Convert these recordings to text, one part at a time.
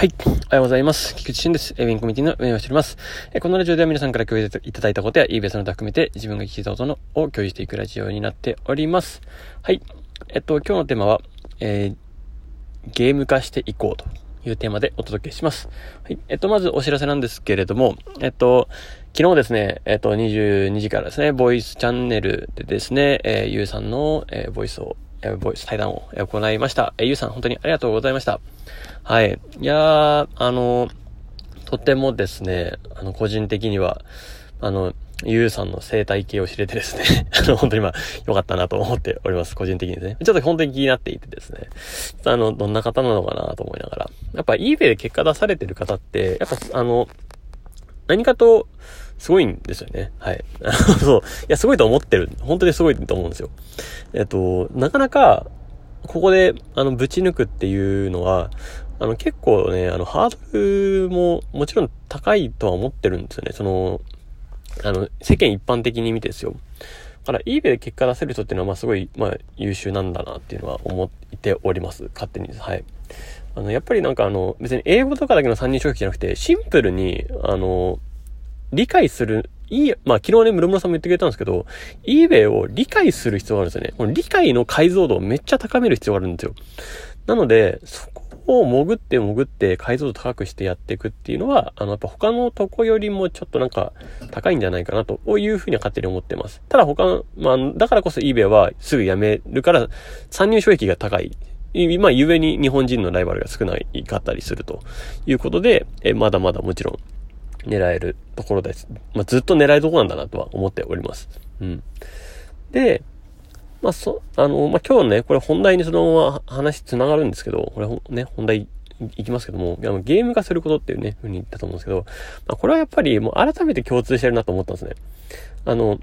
はい。おはようございます。菊池俊です。エビンコミュニティの運営をしております。このラジオでは皆さんから共有いただいたことや eBay その他含めて自分が聞いたことのを共有していくラジオになっております。はい。えっと、今日のテーマは、えー、ゲーム化していこうというテーマでお届けします。はい。えっと、まずお知らせなんですけれども、えっと、昨日ですね、えっと、22時からですね、ボイスチャンネルでですね、えー、ゆうさんの、えー、ボイスを、ボイス対談を行いました。え、ゆうさん、本当にありがとうございました。はい。いやー、あの、とてもですね、あの、個人的には、あの、ゆうさんの生態系を知れてですね、あの、本当にまあ、良かったなと思っております。個人的にですね。ちょっと本当に気になっていてですね。あの、どんな方なのかなと思いながら。やっぱ eBay で結果出されてる方って、やっぱあの、何かと、すごいんですよね。はい。そう。いや、すごいと思ってる。本当にすごいと思うんですよ。えっと、なかなか、ここで、あの、ぶち抜くっていうのは、あの、結構ね、あの、ハードルももちろん高いとは思ってるんですよね。その、あの、世間一般的に見てですよ。だから、eBay で結果出せる人っていうのは、まあ、すごい、まあ、優秀なんだなっていうのは思っております。勝手に。はい。あの、やっぱりなんかあの、別に英語とかだけの参入障壁じゃなくて、シンプルに、あの、理解する、いい、まあ昨日ね、室村さんも言ってくれたんですけど、eBay を理解する必要があるんですよね。この理解の解像度をめっちゃ高める必要があるんですよ。なので、そこを潜って潜って解像度高くしてやっていくっていうのは、あの、やっぱ他のとこよりもちょっとなんか高いんじゃないかなというふうには勝手に思ってます。ただ他の、まあ、だからこそ eBay はすぐやめるから参入障壁が高い。まあ、ゆえに日本人のライバルが少ないかったりするということで、えまだまだもちろん狙えるところです。まあ、ずっと狙えるとこなんだなとは思っております。うん。で、まあ、そ、あの、まあ、今日ね、これ本題にそのまま話繋がるんですけど、これね、本題いきますけども、ゲーム化することっていうね、ふうに言ったと思うんですけど、まあ、これはやっぱりもう改めて共通してるなと思ったんですね。あの、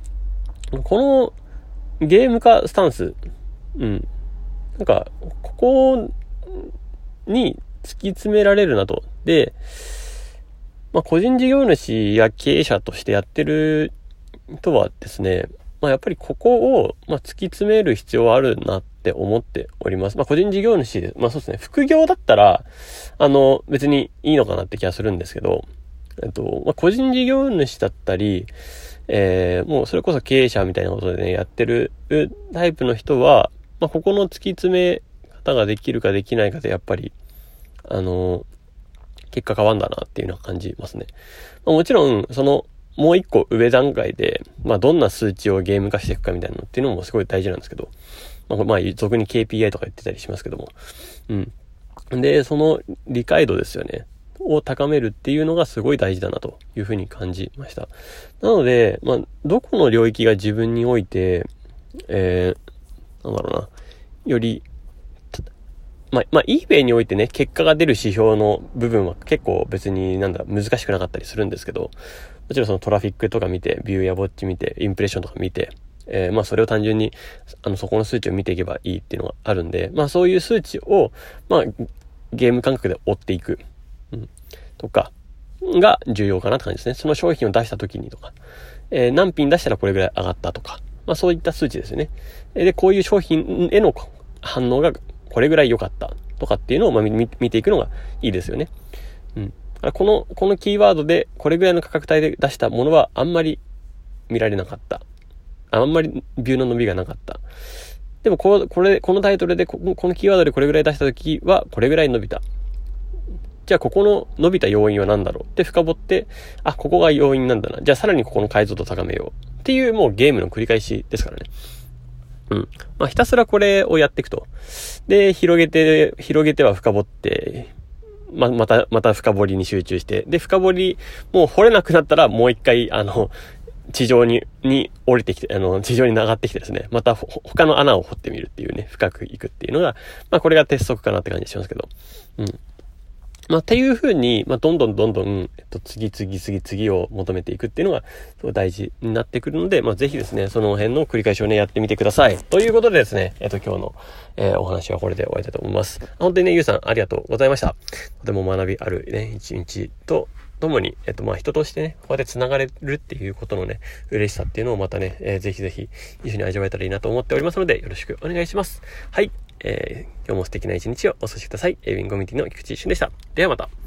このゲーム化スタンス、うん。なんか、ここに突き詰められるなと。で、まあ、個人事業主や経営者としてやってる人はですね、まあ、やっぱりここを、ま突き詰める必要はあるなって思っております。まあ、個人事業主で、まあそうですね、副業だったら、あの、別にいいのかなって気がするんですけど、えっと、まあ、個人事業主だったり、えー、もうそれこそ経営者みたいなことでね、やってるタイプの人は、まあ、ここの突き詰め方ができるかできないかで、やっぱり、あの、結果変わんだなっていうのは感じますね。まあ、もちろん、その、もう一個上段階で、まあ、どんな数値をゲーム化していくかみたいなのっていうのもすごい大事なんですけど、まあ、まあ、俗に KPI とか言ってたりしますけども、うん。で、その理解度ですよね。を高めるっていうのがすごい大事だなというふうに感じました。なので、まあ、どこの領域が自分において、えー、なんだろうな、より、まあ、まあ、eBay においてね、結果が出る指標の部分は結構別になんだ、難しくなかったりするんですけど、もちろんそのトラフィックとか見て、ビューやボッチ見て、インプレッションとか見て、えー、まあそれを単純に、あの、そこの数値を見ていけばいいっていうのがあるんで、まあそういう数値を、まあ、ゲーム感覚で追っていく、うん、とか、が重要かなって感じですね。その商品を出した時にとか、えー、何品出したらこれぐらい上がったとか、まあそういった数値ですよね。で、こういう商品への反応がこれぐらい良かったとかっていうのをまあ見ていくのがいいですよね。うん。この、このキーワードで、これぐらいの価格帯で出したものは、あんまり見られなかった。あんまりビューの伸びがなかった。でも、ここれ、このタイトルでこ、このキーワードでこれぐらい出したときは、これぐらい伸びた。じゃあ、ここの伸びた要因は何だろうって深掘って、あ、ここが要因なんだな。じゃあ、さらにここの解像度高めよう。っていう、もうゲームの繰り返しですからね。うん。まあ、ひたすらこれをやっていくと。で、広げて、広げては深掘って、ま、また、また深掘りに集中して、で、深掘り、もう掘れなくなったらもう一回、あの、地上に、に降りてきて、あの、地上に上がってきてですね、また他の穴を掘ってみるっていうね、深く行くっていうのが、まあこれが鉄則かなって感じしますけど。うん。まあ、っていう風に、まあ、どんどんどんどん、えっと、次々次次を求めていくっていうのが、すごい大事になってくるので、まあ、ぜひですね、その辺の繰り返しをね、やってみてください。ということでですね、えっと、今日の、えー、お話はこれで終わりたいと思います。本当にね、ゆうさん、ありがとうございました。とても学びあるね、一日と、ともに、えっと、まあ、人としてね、こうやって繋がれるっていうことのね、嬉しさっていうのをまたね、えー、ぜひぜひ一緒に味わえたらいいなと思っておりますので、よろしくお願いします。はい。えー、今日も素敵な一日をお過ごしください。エビンコミュニティの菊池一瞬でした。ではまた。